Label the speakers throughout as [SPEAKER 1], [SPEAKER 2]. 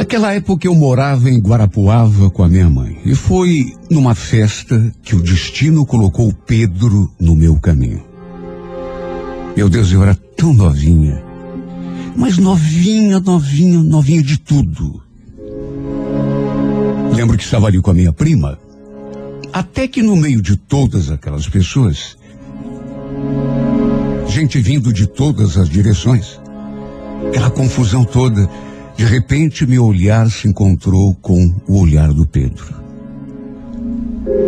[SPEAKER 1] Naquela época eu morava em Guarapuava com a minha mãe. E foi numa festa que o destino colocou Pedro no meu caminho. Meu Deus, eu era tão novinha. Mas novinha, novinha, novinha de tudo. Lembro que estava ali com a minha prima. Até que no meio de todas aquelas pessoas, gente vindo de todas as direções, aquela confusão toda, de repente, meu olhar se encontrou com o olhar do Pedro.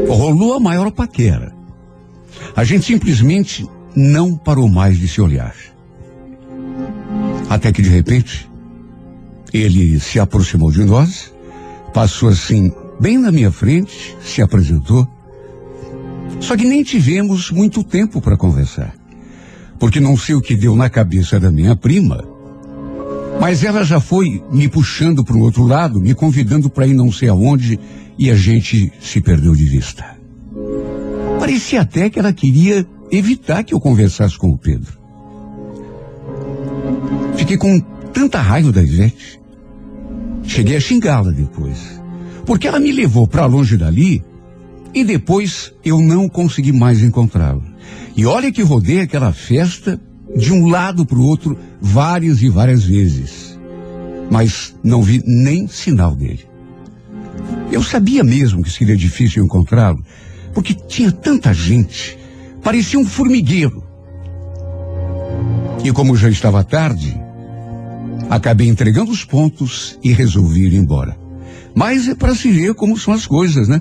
[SPEAKER 1] Rolou a maior paquera. A gente simplesmente não parou mais de se olhar. Até que, de repente, ele se aproximou de nós, passou assim, bem na minha frente, se apresentou. Só que nem tivemos muito tempo para conversar. Porque não sei o que deu na cabeça da minha prima mas ela já foi me puxando para o outro lado, me convidando para ir não sei aonde, e a gente se perdeu de vista. Parecia até que ela queria evitar que eu conversasse com o Pedro. Fiquei com tanta raiva da Ivete. Cheguei a xingá-la depois. Porque ela me levou para longe dali e depois eu não consegui mais encontrá-la. E olha que rodei aquela festa de um lado para o outro várias e várias vezes, mas não vi nem sinal dele. Eu sabia mesmo que seria difícil encontrá-lo, porque tinha tanta gente, parecia um formigueiro. E como já estava tarde, acabei entregando os pontos e resolvi ir embora. Mas é para se ver como são as coisas, né?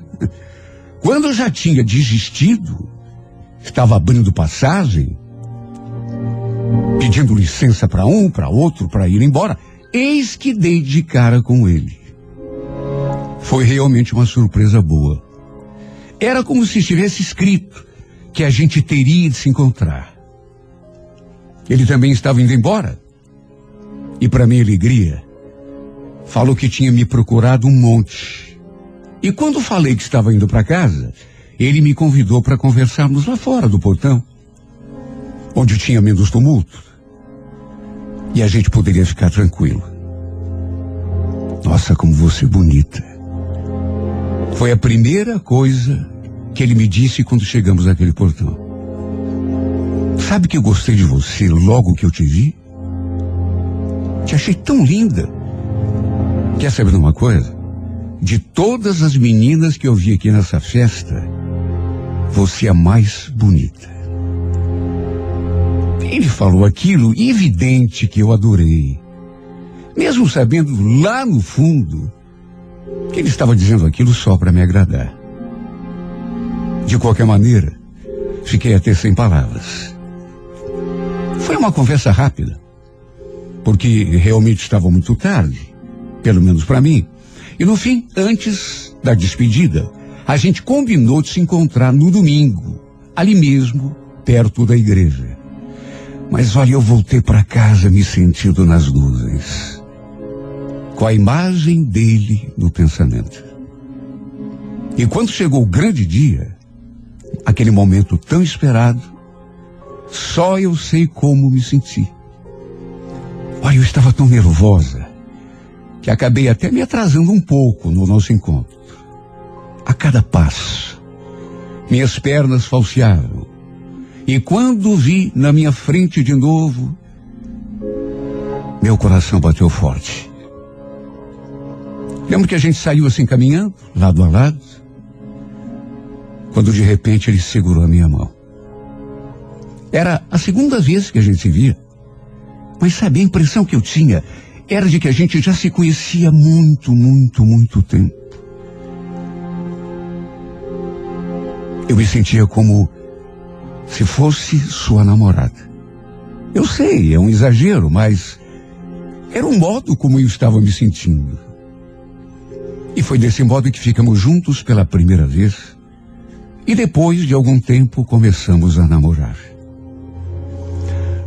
[SPEAKER 1] Quando eu já tinha desistido, estava abrindo passagem, pedindo licença para um, para outro, para ir embora. Eis que dei de cara com ele. Foi realmente uma surpresa boa. Era como se estivesse escrito que a gente teria de se encontrar. Ele também estava indo embora. E para minha alegria, falou que tinha me procurado um monte. E quando falei que estava indo para casa, ele me convidou para conversarmos lá fora do portão onde tinha menos tumulto. E a gente poderia ficar tranquilo. Nossa, como você é bonita. Foi a primeira coisa que ele me disse quando chegamos naquele portão. Sabe que eu gostei de você logo que eu te vi? Te achei tão linda. Quer saber de uma coisa? De todas as meninas que eu vi aqui nessa festa, você é a mais bonita. Ele falou aquilo evidente que eu adorei. Mesmo sabendo lá no fundo que ele estava dizendo aquilo só para me agradar. De qualquer maneira, fiquei até sem palavras. Foi uma conversa rápida, porque realmente estava muito tarde, pelo menos para mim. E no fim, antes da despedida, a gente combinou de se encontrar no domingo, ali mesmo, perto da igreja. Mas olha, eu voltei para casa me sentindo nas nuvens, com a imagem dele no pensamento. E quando chegou o grande dia, aquele momento tão esperado, só eu sei como me senti. Olha, eu estava tão nervosa que acabei até me atrasando um pouco no nosso encontro. A cada passo, minhas pernas falseavam, e quando vi na minha frente de novo, meu coração bateu forte. Lembro que a gente saiu assim caminhando, lado a lado, quando de repente ele segurou a minha mão. Era a segunda vez que a gente se via. Mas sabe, a impressão que eu tinha era de que a gente já se conhecia muito, muito, muito tempo. Eu me sentia como se fosse sua namorada. Eu sei, é um exagero, mas era um modo como eu estava me sentindo. E foi desse modo que ficamos juntos pela primeira vez. E depois de algum tempo começamos a namorar.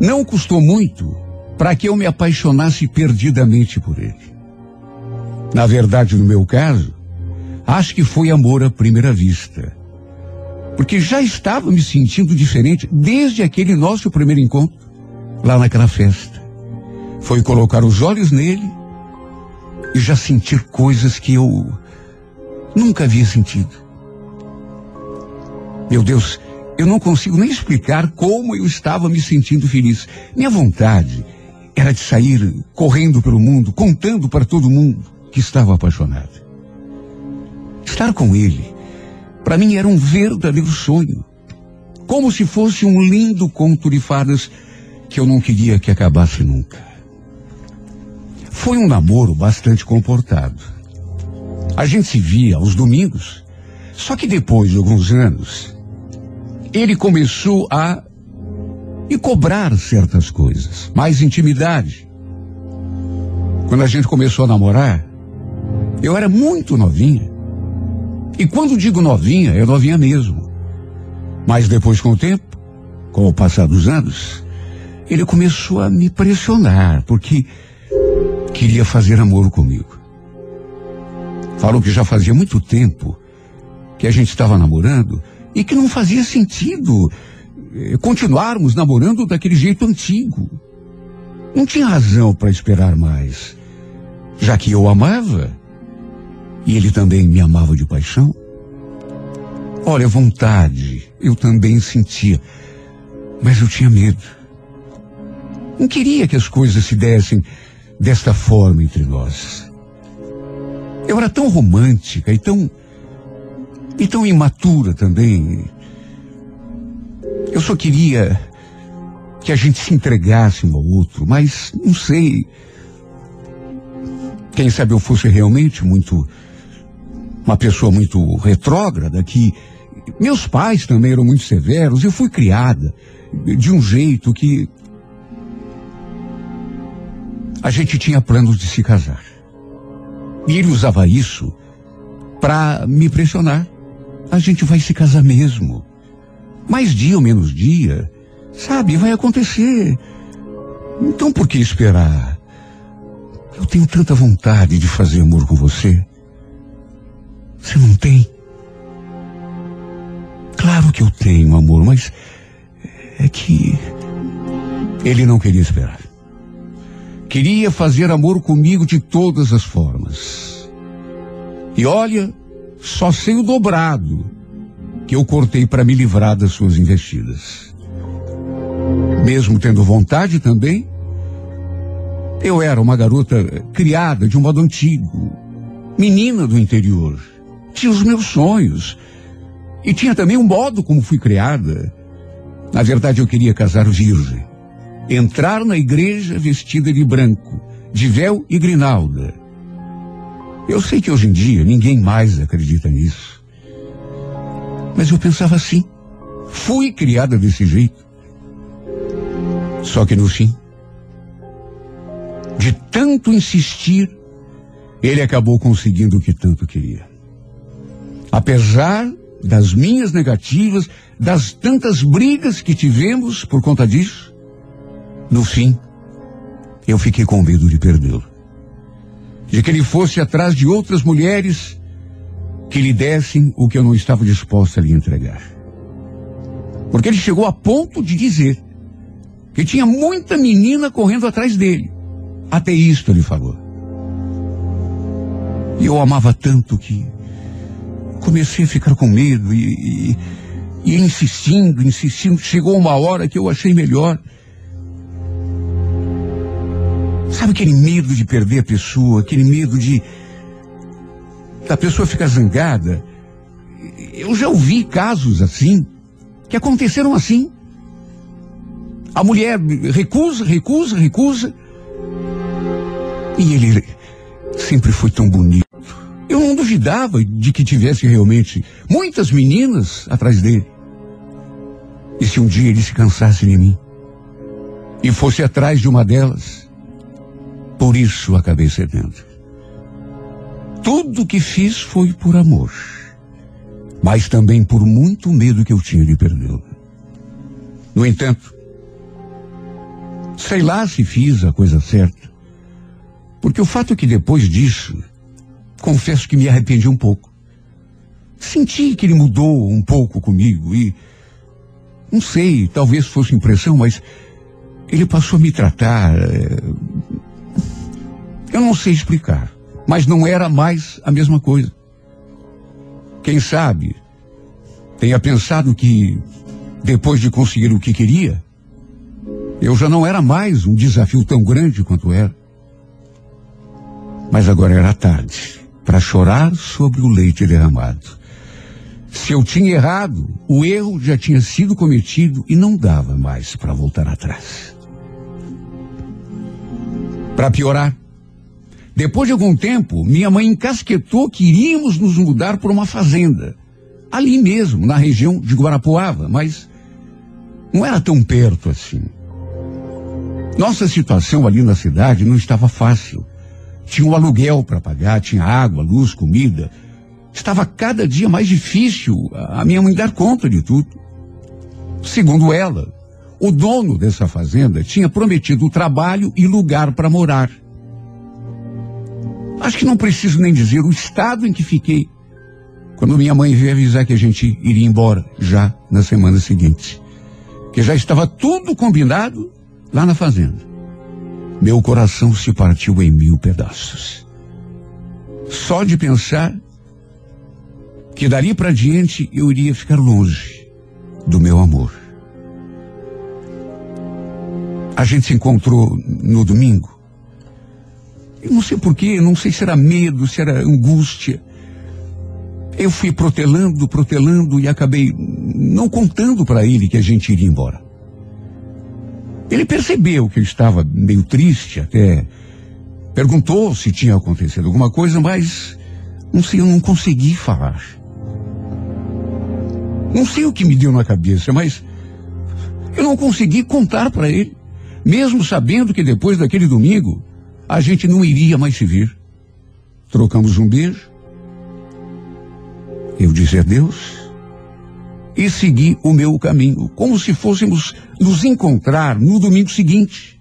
[SPEAKER 1] Não custou muito para que eu me apaixonasse perdidamente por ele. Na verdade, no meu caso, acho que foi amor à primeira vista porque já estava me sentindo diferente desde aquele nosso primeiro encontro, lá naquela festa. Foi colocar os olhos nele e já sentir coisas que eu nunca havia sentido. Meu Deus, eu não consigo nem explicar como eu estava me sentindo feliz. Minha vontade era de sair correndo pelo mundo, contando para todo mundo que estava apaixonado. Estar com ele, para mim era um verdadeiro sonho. Como se fosse um lindo conto de fadas que eu não queria que acabasse nunca. Foi um namoro bastante comportado. A gente se via aos domingos, só que depois de alguns anos, ele começou a me cobrar certas coisas, mais intimidade. Quando a gente começou a namorar, eu era muito novinha. E quando digo novinha, é novinha mesmo. Mas depois, com o tempo, com o passar dos anos, ele começou a me pressionar, porque queria fazer amor comigo. Falou que já fazia muito tempo que a gente estava namorando e que não fazia sentido eh, continuarmos namorando daquele jeito antigo. Não tinha razão para esperar mais, já que eu amava e ele também me amava de paixão. Olha, vontade eu também sentia, mas eu tinha medo. Não queria que as coisas se dessem desta forma entre nós. Eu era tão romântica e tão e tão imatura também. Eu só queria que a gente se entregasse um ao outro, mas não sei. Quem sabe eu fosse realmente muito uma pessoa muito retrógrada que meus pais também eram muito severos. Eu fui criada de um jeito que a gente tinha planos de se casar. E ele usava isso para me pressionar. A gente vai se casar mesmo. Mais dia ou menos dia, sabe, vai acontecer. Então por que esperar? Eu tenho tanta vontade de fazer amor com você. Você não tem? Claro que eu tenho, amor, mas é que ele não queria esperar. Queria fazer amor comigo de todas as formas. E olha, só sei o dobrado que eu cortei para me livrar das suas investidas. Mesmo tendo vontade também, eu era uma garota criada de um modo antigo, menina do interior. Tinha os meus sonhos. E tinha também um modo como fui criada. Na verdade, eu queria casar virgem entrar na igreja vestida de branco, de véu e grinalda. Eu sei que hoje em dia ninguém mais acredita nisso. Mas eu pensava assim. Fui criada desse jeito. Só que no fim, de tanto insistir, ele acabou conseguindo o que tanto queria. Apesar das minhas negativas, das tantas brigas que tivemos por conta disso, no fim, eu fiquei com medo de perdê-lo. De que ele fosse atrás de outras mulheres que lhe dessem o que eu não estava disposta a lhe entregar. Porque ele chegou a ponto de dizer que tinha muita menina correndo atrás dele. Até isto ele falou. E eu amava tanto que comecei a ficar com medo e, e, e insistindo, insistindo. Chegou uma hora que eu achei melhor Sabe aquele medo de perder a pessoa, aquele medo de da pessoa ficar zangada? Eu já ouvi casos assim, que aconteceram assim. A mulher recusa, recusa, recusa. E ele sempre foi tão bonito. Eu não duvidava de que tivesse realmente muitas meninas atrás dele. E se um dia ele se cansasse de mim e fosse atrás de uma delas, por isso acabei cedendo. Tudo que fiz foi por amor, mas também por muito medo que eu tinha de perdê-lo. No entanto, sei lá se fiz a coisa certa, porque o fato é que depois disso, confesso que me arrependi um pouco. Senti que ele mudou um pouco comigo e, não sei, talvez fosse impressão, mas ele passou a me tratar é, eu não sei explicar. Mas não era mais a mesma coisa. Quem sabe tenha pensado que, depois de conseguir o que queria, eu já não era mais um desafio tão grande quanto era. Mas agora era tarde para chorar sobre o leite derramado. Se eu tinha errado, o erro já tinha sido cometido e não dava mais para voltar atrás. Para piorar, depois de algum tempo, minha mãe encasquetou que iríamos nos mudar para uma fazenda. Ali mesmo, na região de Guarapuava, mas não era tão perto assim. Nossa situação ali na cidade não estava fácil. Tinha um aluguel para pagar, tinha água, luz, comida. Estava cada dia mais difícil a minha mãe dar conta de tudo. Segundo ela, o dono dessa fazenda tinha prometido trabalho e lugar para morar. Acho que não preciso nem dizer o estado em que fiquei quando minha mãe veio avisar que a gente iria embora já na semana seguinte. Que já estava tudo combinado lá na fazenda. Meu coração se partiu em mil pedaços. Só de pensar que dali para diante eu iria ficar longe do meu amor. A gente se encontrou no domingo eu não sei porquê, não sei se era medo, se era angústia. Eu fui protelando, protelando e acabei não contando para ele que a gente iria embora. Ele percebeu que eu estava meio triste, até perguntou se tinha acontecido alguma coisa, mas não sei, eu não consegui falar. Não sei o que me deu na cabeça, mas eu não consegui contar para ele, mesmo sabendo que depois daquele domingo a gente não iria mais se ver. Trocamos um beijo. Eu disse adeus e segui o meu caminho, como se fôssemos nos encontrar no domingo seguinte.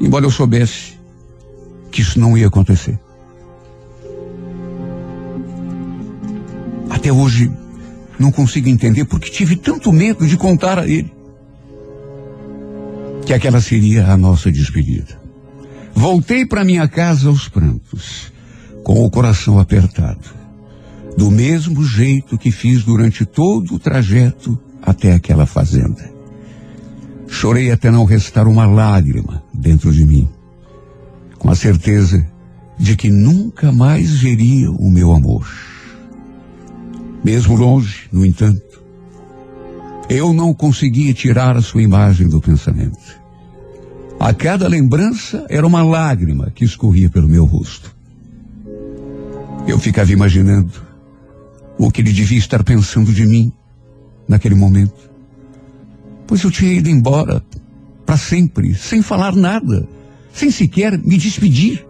[SPEAKER 1] Embora eu soubesse que isso não ia acontecer. Até hoje não consigo entender porque tive tanto medo de contar a ele que aquela seria a nossa despedida. Voltei para minha casa aos prantos, com o coração apertado, do mesmo jeito que fiz durante todo o trajeto até aquela fazenda. Chorei até não restar uma lágrima dentro de mim, com a certeza de que nunca mais veria o meu amor. Mesmo longe, no entanto, eu não conseguia tirar a sua imagem do pensamento. A cada lembrança era uma lágrima que escorria pelo meu rosto. Eu ficava imaginando o que ele devia estar pensando de mim naquele momento. Pois eu tinha ido embora para sempre, sem falar nada, sem sequer me despedir.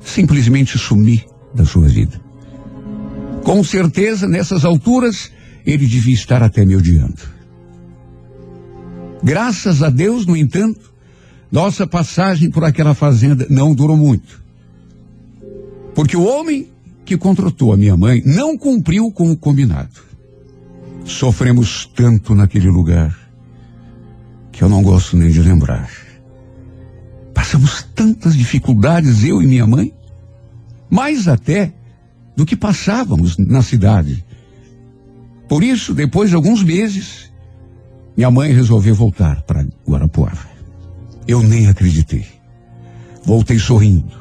[SPEAKER 1] Simplesmente sumi da sua vida. Com certeza, nessas alturas, ele devia estar até me odiando. Graças a Deus, no entanto, nossa passagem por aquela fazenda não durou muito. Porque o homem que contratou a minha mãe não cumpriu com o combinado. Sofremos tanto naquele lugar que eu não gosto nem de lembrar. Passamos tantas dificuldades, eu e minha mãe, mais até do que passávamos na cidade. Por isso, depois de alguns meses, minha mãe resolveu voltar para Guarapuava. Eu nem acreditei. Voltei sorrindo,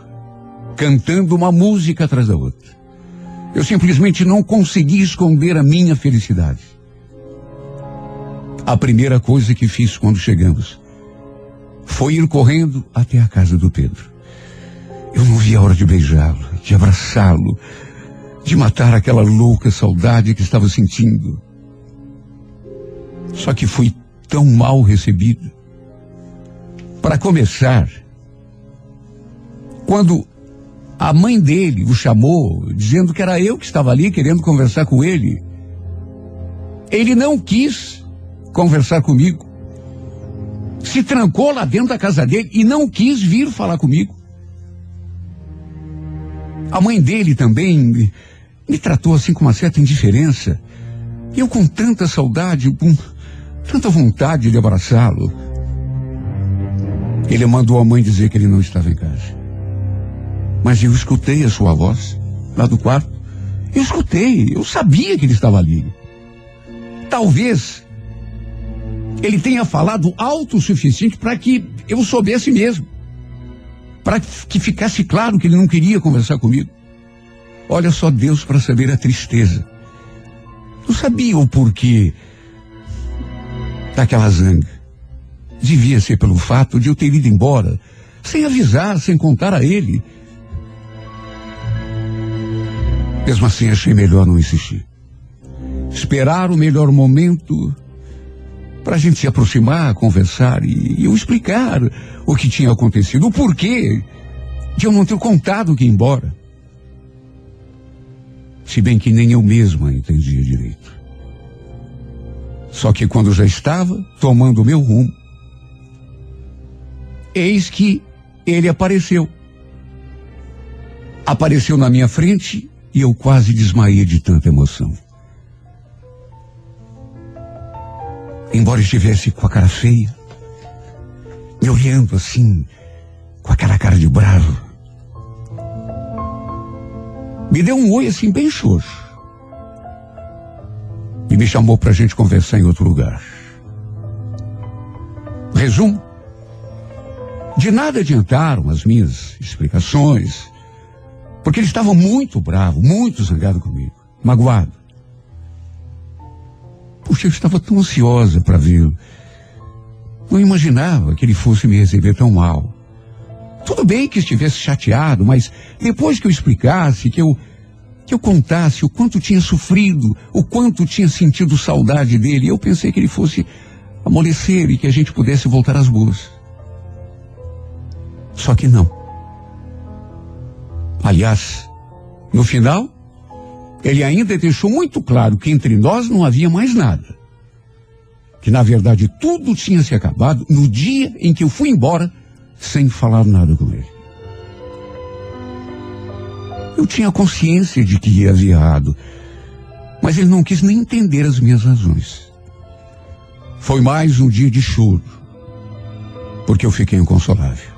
[SPEAKER 1] cantando uma música atrás da outra. Eu simplesmente não consegui esconder a minha felicidade. A primeira coisa que fiz quando chegamos foi ir correndo até a casa do Pedro. Eu não vi a hora de beijá-lo, de abraçá-lo, de matar aquela louca saudade que estava sentindo. Só que fui tão mal recebido. Para começar, quando a mãe dele o chamou, dizendo que era eu que estava ali querendo conversar com ele, ele não quis conversar comigo. Se trancou lá dentro da casa dele e não quis vir falar comigo. A mãe dele também me, tratou assim com uma certa indiferença. Eu com tanta saudade, com tanta vontade de abraçá-lo. Ele mandou a mãe dizer que ele não estava em casa. Mas eu escutei a sua voz lá do quarto. Eu escutei, eu sabia que ele estava ali. Talvez ele tenha falado alto o suficiente para que eu soubesse mesmo. Para que ficasse claro que ele não queria conversar comigo. Olha só Deus para saber a tristeza. Eu sabia o porquê daquela zanga. Devia ser pelo fato de eu ter ido embora, sem avisar, sem contar a ele. Mesmo assim, achei melhor não insistir. Esperar o melhor momento para a gente se aproximar, conversar e, eu explicar o que tinha acontecido, o porquê de eu não ter contado que ia embora. Se bem que nem eu mesma entendia direito. Só que quando já estava tomando o meu rumo, eis que ele apareceu. Apareceu na minha frente e eu quase desmaiei de tanta emoção. embora estivesse com a cara feia, me olhando assim, com aquela cara de bravo. Me deu um oi assim bem xoxo. E me chamou para a gente conversar em outro lugar. Resumo. De nada adiantaram as minhas explicações, porque ele estava muito bravo, muito zangado comigo, magoado. Puxa, eu estava tão ansiosa para vê-lo. Não imaginava que ele fosse me receber tão mal. Tudo bem que estivesse chateado, mas depois que eu explicasse, que eu, que eu contasse o quanto tinha sofrido, o quanto tinha sentido saudade dele, eu pensei que ele fosse amolecer e que a gente pudesse voltar às boas. Só que não. Aliás, no final, ele ainda deixou muito claro que entre nós não havia mais nada. Que na verdade tudo tinha se acabado no dia em que eu fui embora sem falar nada com ele. Eu tinha consciência de que havia errado, mas ele não quis nem entender as minhas razões. Foi mais um dia de choro, porque eu fiquei inconsolável.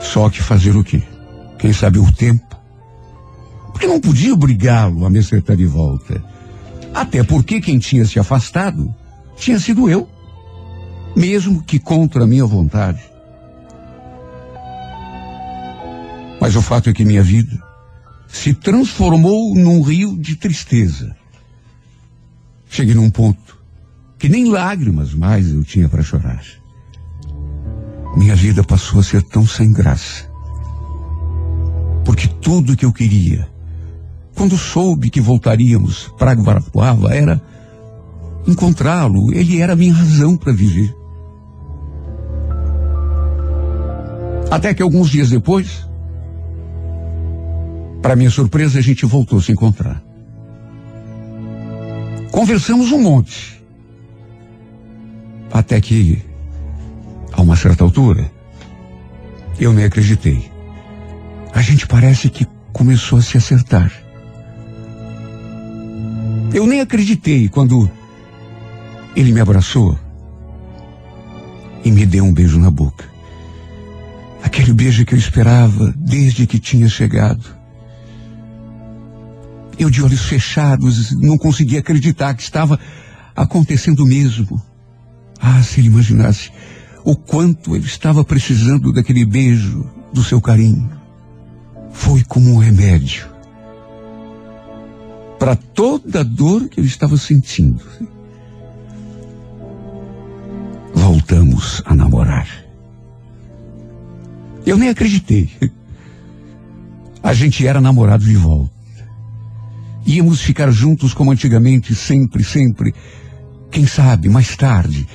[SPEAKER 1] Só que fazer o quê? Quem sabe o tempo porque não podia obrigá-lo a me acertar de volta. Até porque quem tinha se afastado tinha sido eu, mesmo que contra a minha vontade. Mas o fato é que minha vida se transformou num rio de tristeza. Cheguei num ponto que nem lágrimas mais eu tinha para chorar. Minha vida passou a ser tão sem graça. Porque tudo que eu queria quando soube que voltaríamos para Guarapuava, era encontrá-lo. Ele era a minha razão para viver. Até que alguns dias depois, para minha surpresa, a gente voltou a se encontrar. Conversamos um monte. Até que, a uma certa altura, eu nem acreditei. A gente parece que começou a se acertar. Eu nem acreditei quando ele me abraçou e me deu um beijo na boca. Aquele beijo que eu esperava desde que tinha chegado. Eu de olhos fechados não conseguia acreditar que estava acontecendo mesmo. Ah, se ele imaginasse o quanto ele estava precisando daquele beijo, do seu carinho. Foi como um remédio para toda a dor que eu estava sentindo. Voltamos a namorar. Eu nem acreditei. A gente era namorado de volta. Íamos ficar juntos como antigamente, sempre, sempre. Quem sabe, mais tarde,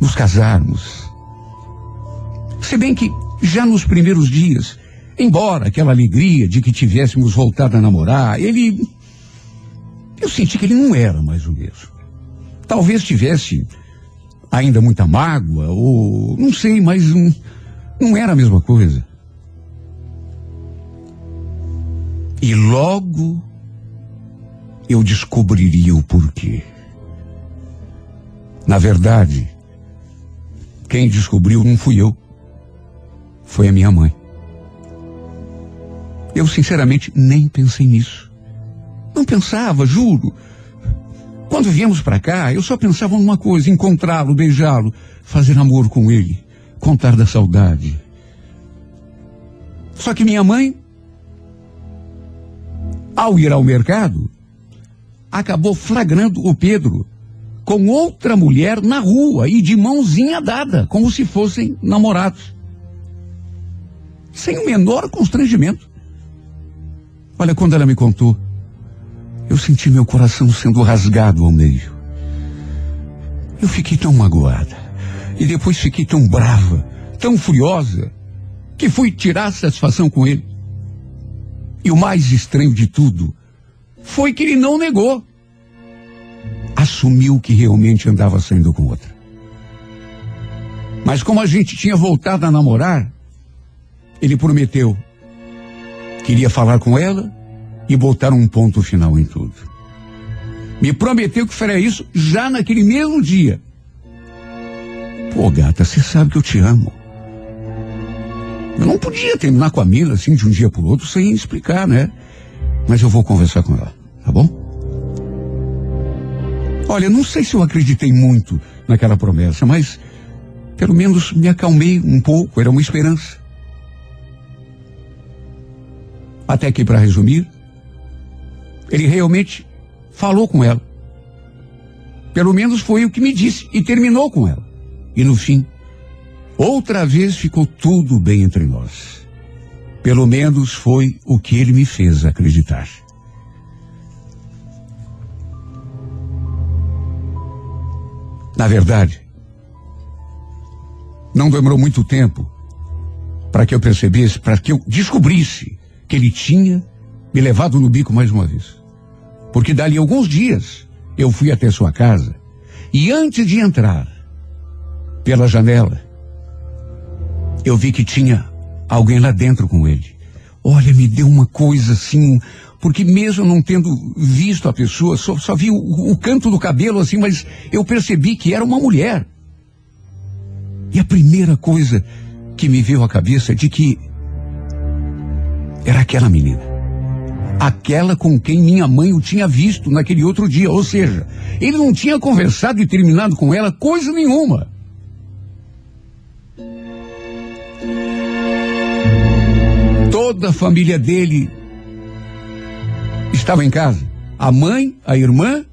[SPEAKER 1] nos casarmos. Se bem que já nos primeiros dias, embora aquela alegria de que tivéssemos voltado a namorar, ele eu senti que ele não era mais o mesmo. Talvez tivesse ainda muita mágoa, ou não sei, mas não, não era a mesma coisa. E logo eu descobriria o porquê. Na verdade, quem descobriu não fui eu, foi a minha mãe. Eu sinceramente nem pensei nisso. Não pensava, juro. Quando viemos para cá, eu só pensava numa coisa: encontrá-lo, beijá-lo, fazer amor com ele, contar da saudade. Só que minha mãe, ao ir ao mercado, acabou flagrando o Pedro com outra mulher na rua e de mãozinha dada, como se fossem namorados. Sem o menor constrangimento. Olha, quando ela me contou, eu senti meu coração sendo rasgado ao meio. Eu fiquei tão magoada. E depois fiquei tão brava, tão furiosa, que fui tirar satisfação com ele. E o mais estranho de tudo foi que ele não negou. Assumiu que realmente andava saindo com outra. Mas como a gente tinha voltado a namorar, ele prometeu Queria falar com ela e botar um ponto final em tudo. Me prometeu que faria isso já naquele mesmo dia. Pô, gata, você sabe que eu te amo. Eu não podia terminar com a Mila assim de um dia para outro sem explicar, né? Mas eu vou conversar com ela, tá bom? Olha, não sei se eu acreditei muito naquela promessa, mas pelo menos me acalmei um pouco, era uma esperança. Até que, para resumir, ele realmente falou com ela. Pelo menos foi o que me disse e terminou com ela. E no fim, outra vez ficou tudo bem entre nós. Pelo menos foi o que ele me fez acreditar. Na verdade, não demorou muito tempo para que eu percebesse, para que eu descobrisse que ele tinha me levado no bico mais uma vez. Porque dali alguns dias eu fui até sua casa e antes de entrar pela janela, eu vi que tinha alguém lá dentro com ele. Olha, me deu uma coisa assim, porque mesmo não tendo visto a pessoa, só, só vi o, o canto do cabelo assim, mas eu percebi que era uma mulher. E a primeira coisa que me veio à cabeça é de que era aquela menina. Aquela com quem minha mãe o tinha visto naquele outro dia. Ou seja, ele não tinha conversado e terminado com ela coisa nenhuma. Toda a família dele estava em casa. A mãe, a irmã.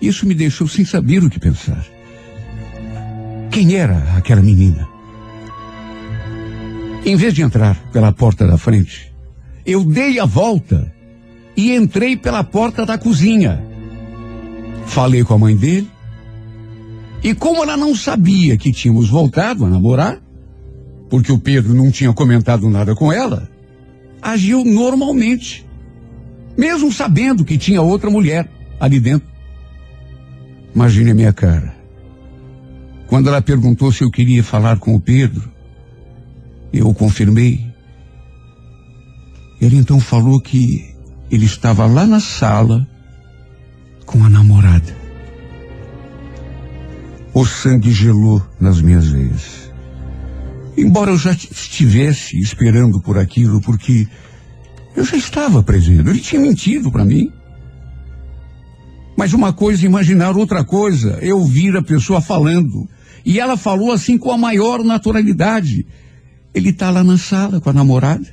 [SPEAKER 1] Isso me deixou sem saber o que pensar. Quem era aquela menina? Em vez de entrar pela porta da frente, eu dei a volta e entrei pela porta da cozinha. Falei com a mãe dele. E como ela não sabia que tínhamos voltado a namorar, porque o Pedro não tinha comentado nada com ela, agiu normalmente, mesmo sabendo que tinha outra mulher ali dentro. Imagine a minha cara. Quando ela perguntou se eu queria falar com o Pedro, eu confirmei. Ele então falou que ele estava lá na sala com a namorada. O sangue gelou nas minhas veias. Embora eu já estivesse esperando por aquilo, porque eu já estava presente. Ele tinha mentido para mim. Mas uma coisa é imaginar, outra coisa é ouvir a pessoa falando. E ela falou assim com a maior naturalidade. Ele está lá na sala com a namorada.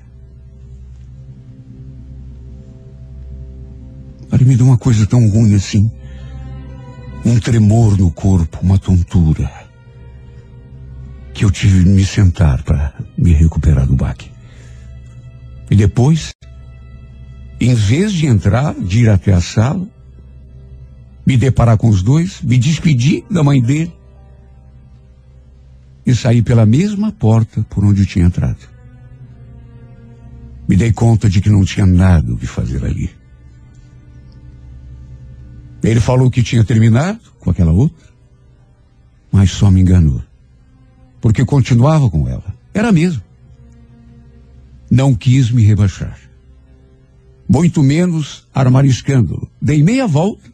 [SPEAKER 1] Olha, me deu uma coisa tão ruim assim. Um tremor no corpo, uma tontura. Que eu tive de me sentar para me recuperar do baque. E depois, em vez de entrar, de ir até a sala, me deparar com os dois, me despedir da mãe dele, e saí pela mesma porta por onde tinha entrado. Me dei conta de que não tinha nada o que fazer ali. Ele falou que tinha terminado com aquela outra, mas só me enganou. Porque continuava com ela. Era mesmo. Não quis me rebaixar. Muito menos armar escândalo. Dei meia volta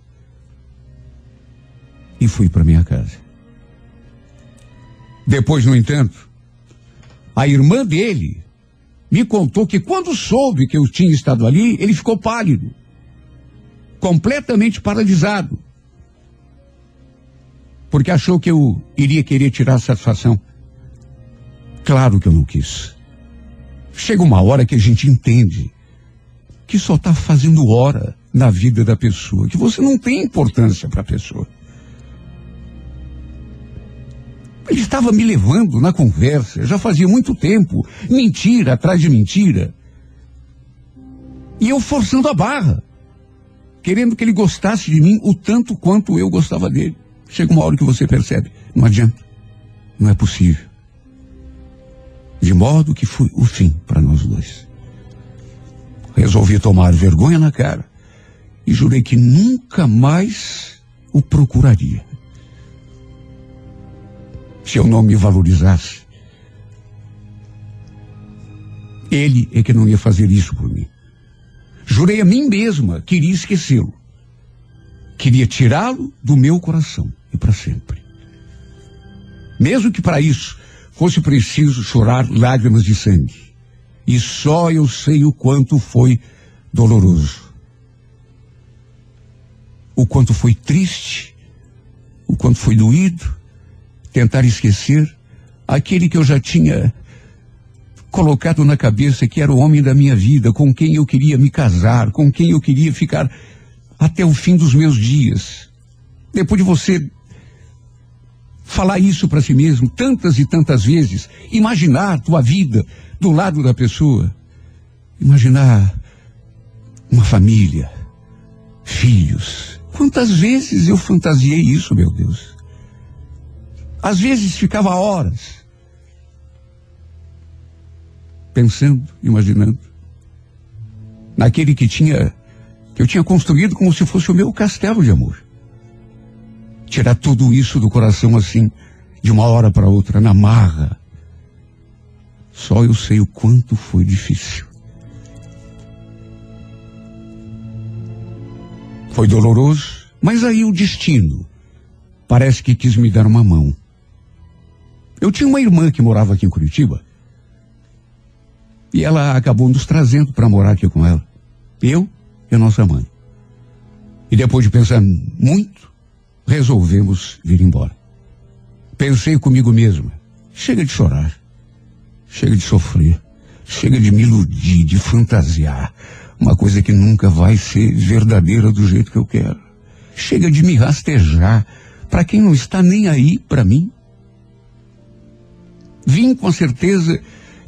[SPEAKER 1] e fui para minha casa. Depois, no entanto, a irmã dele me contou que quando soube que eu tinha estado ali, ele ficou pálido, completamente paralisado, porque achou que eu iria querer tirar a satisfação. Claro que eu não quis. Chega uma hora que a gente entende que só está fazendo hora na vida da pessoa, que você não tem importância para a pessoa. Ele estava me levando na conversa, já fazia muito tempo, mentira atrás de mentira. E eu forçando a barra, querendo que ele gostasse de mim o tanto quanto eu gostava dele. Chega uma hora que você percebe, não adianta, não é possível. De modo que foi o fim para nós dois. Resolvi tomar vergonha na cara e jurei que nunca mais o procuraria se eu não me valorizasse. Ele é que não ia fazer isso por mim. Jurei a mim mesma que iria esquecê-lo. Queria tirá-lo do meu coração e para sempre. Mesmo que para isso fosse preciso chorar lágrimas de sangue. E só eu sei o quanto foi doloroso. O quanto foi triste, o quanto foi doído, tentar esquecer aquele que eu já tinha colocado na cabeça que era o homem da minha vida, com quem eu queria me casar, com quem eu queria ficar até o fim dos meus dias. Depois de você falar isso para si mesmo tantas e tantas vezes, imaginar tua vida do lado da pessoa, imaginar uma família, filhos. Quantas vezes eu fantasiei isso, meu Deus? Às vezes ficava horas pensando, imaginando naquele que tinha que eu tinha construído como se fosse o meu castelo de amor. Tirar tudo isso do coração assim, de uma hora para outra, na marra. Só eu sei o quanto foi difícil. Foi doloroso, mas aí o destino parece que quis me dar uma mão. Eu tinha uma irmã que morava aqui em Curitiba. E ela acabou nos trazendo para morar aqui com ela. Eu e a nossa mãe. E depois de pensar muito, resolvemos vir embora. Pensei comigo mesma, chega de chorar, chega de sofrer, chega de me iludir, de fantasiar, uma coisa que nunca vai ser verdadeira do jeito que eu quero. Chega de me rastejar para quem não está nem aí para mim. Vim com a certeza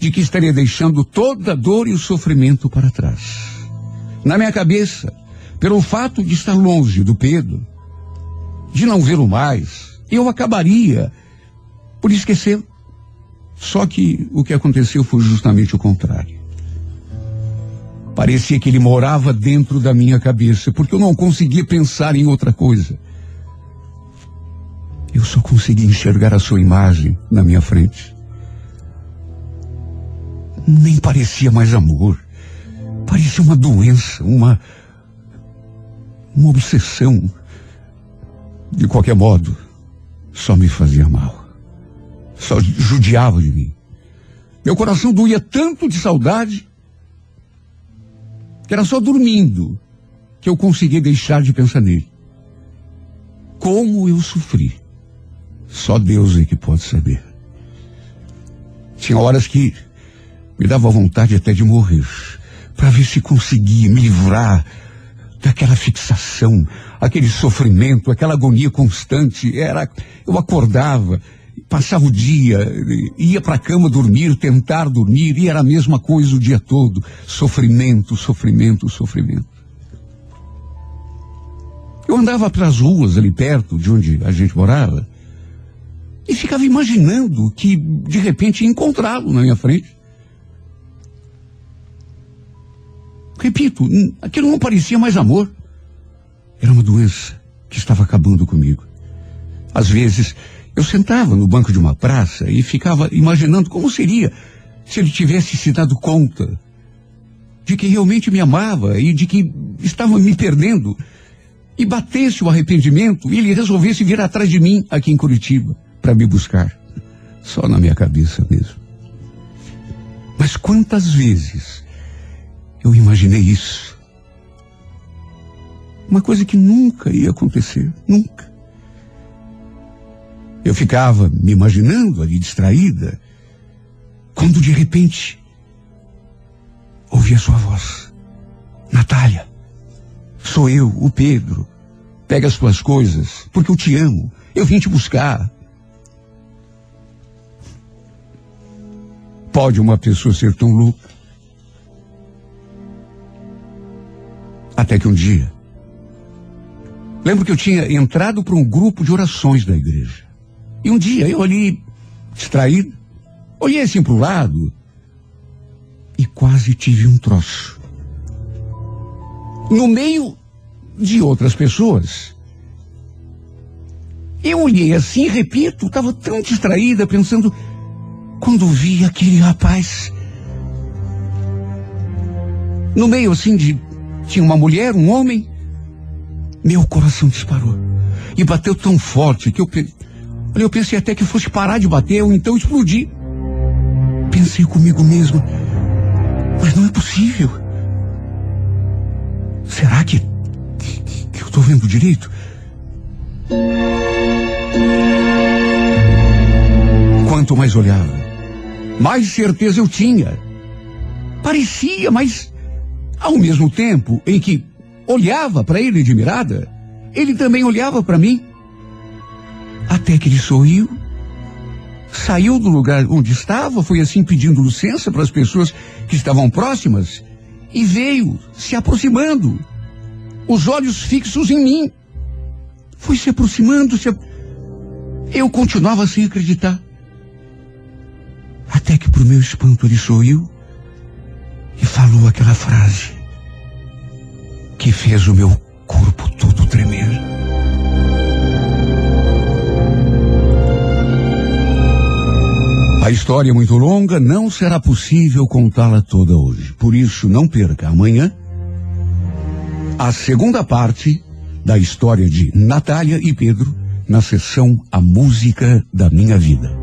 [SPEAKER 1] de que estaria deixando toda a dor e o sofrimento para trás. Na minha cabeça, pelo fato de estar longe do Pedro, de não vê-lo mais, eu acabaria por esquecê-lo. Só que o que aconteceu foi justamente o contrário. Parecia que ele morava dentro da minha cabeça, porque eu não conseguia pensar em outra coisa. Eu só conseguia enxergar a sua imagem na minha frente nem parecia mais amor. Parecia uma doença, uma. uma obsessão. De qualquer modo, só me fazia mal. Só judiava de mim. Meu coração doía tanto de saudade que era só dormindo que eu conseguia deixar de pensar nele. Como eu sofri. Só Deus é que pode saber. Tinha horas que me dava vontade até de morrer, para ver se conseguia me livrar daquela fixação, aquele sofrimento, aquela agonia constante. Era, eu acordava, passava o dia, ia para a cama dormir, tentar dormir, e era a mesma coisa o dia todo. Sofrimento, sofrimento, sofrimento. Eu andava pelas ruas ali perto de onde a gente morava e ficava imaginando que de repente ia encontrá-lo na minha frente. Repito, aquilo não parecia mais amor. Era uma doença que estava acabando comigo. Às vezes, eu sentava no banco de uma praça e ficava imaginando como seria se ele tivesse se dado conta de que realmente me amava e de que estava me perdendo e batesse o arrependimento e ele resolvesse vir atrás de mim aqui em Curitiba para me buscar. Só na minha cabeça mesmo. Mas quantas vezes eu imaginei isso? Uma coisa que nunca ia acontecer, nunca. Eu ficava me imaginando ali distraída, quando de repente ouvi a sua voz. Natália, sou eu, o Pedro. Pega as tuas coisas, porque eu te amo. Eu vim te buscar. Pode uma pessoa ser tão louca? Até que um dia, lembro que eu tinha entrado para um grupo de orações da igreja. E um dia eu olhei distraído, olhei assim para o lado e quase tive um troço. No meio de outras pessoas, eu olhei assim, repito, estava tão distraída, pensando, quando vi aquele rapaz. No meio assim de. Tinha uma mulher, um homem. Meu coração disparou. E bateu tão forte que eu. Eu pensei até que fosse parar de bater ou então explodir. Pensei comigo mesmo. Mas não é possível. Será que, que eu estou vendo direito? Quanto mais olhava, mais certeza eu tinha. Parecia, mas ao mesmo tempo em que olhava para ele admirada, ele também olhava para mim. Até que ele sorriu, saiu do lugar onde estava, foi assim pedindo licença para as pessoas que estavam próximas e veio se aproximando, os olhos fixos em mim. Foi se aproximando, se... eu continuava sem acreditar. Até que, para o meu espanto, ele sorriu e falou aquela frase que fez o meu corpo todo tremer. A história é muito longa, não será possível contá-la toda hoje. Por isso, não perca amanhã a segunda parte da história de Natália e Pedro na sessão A Música da Minha Vida.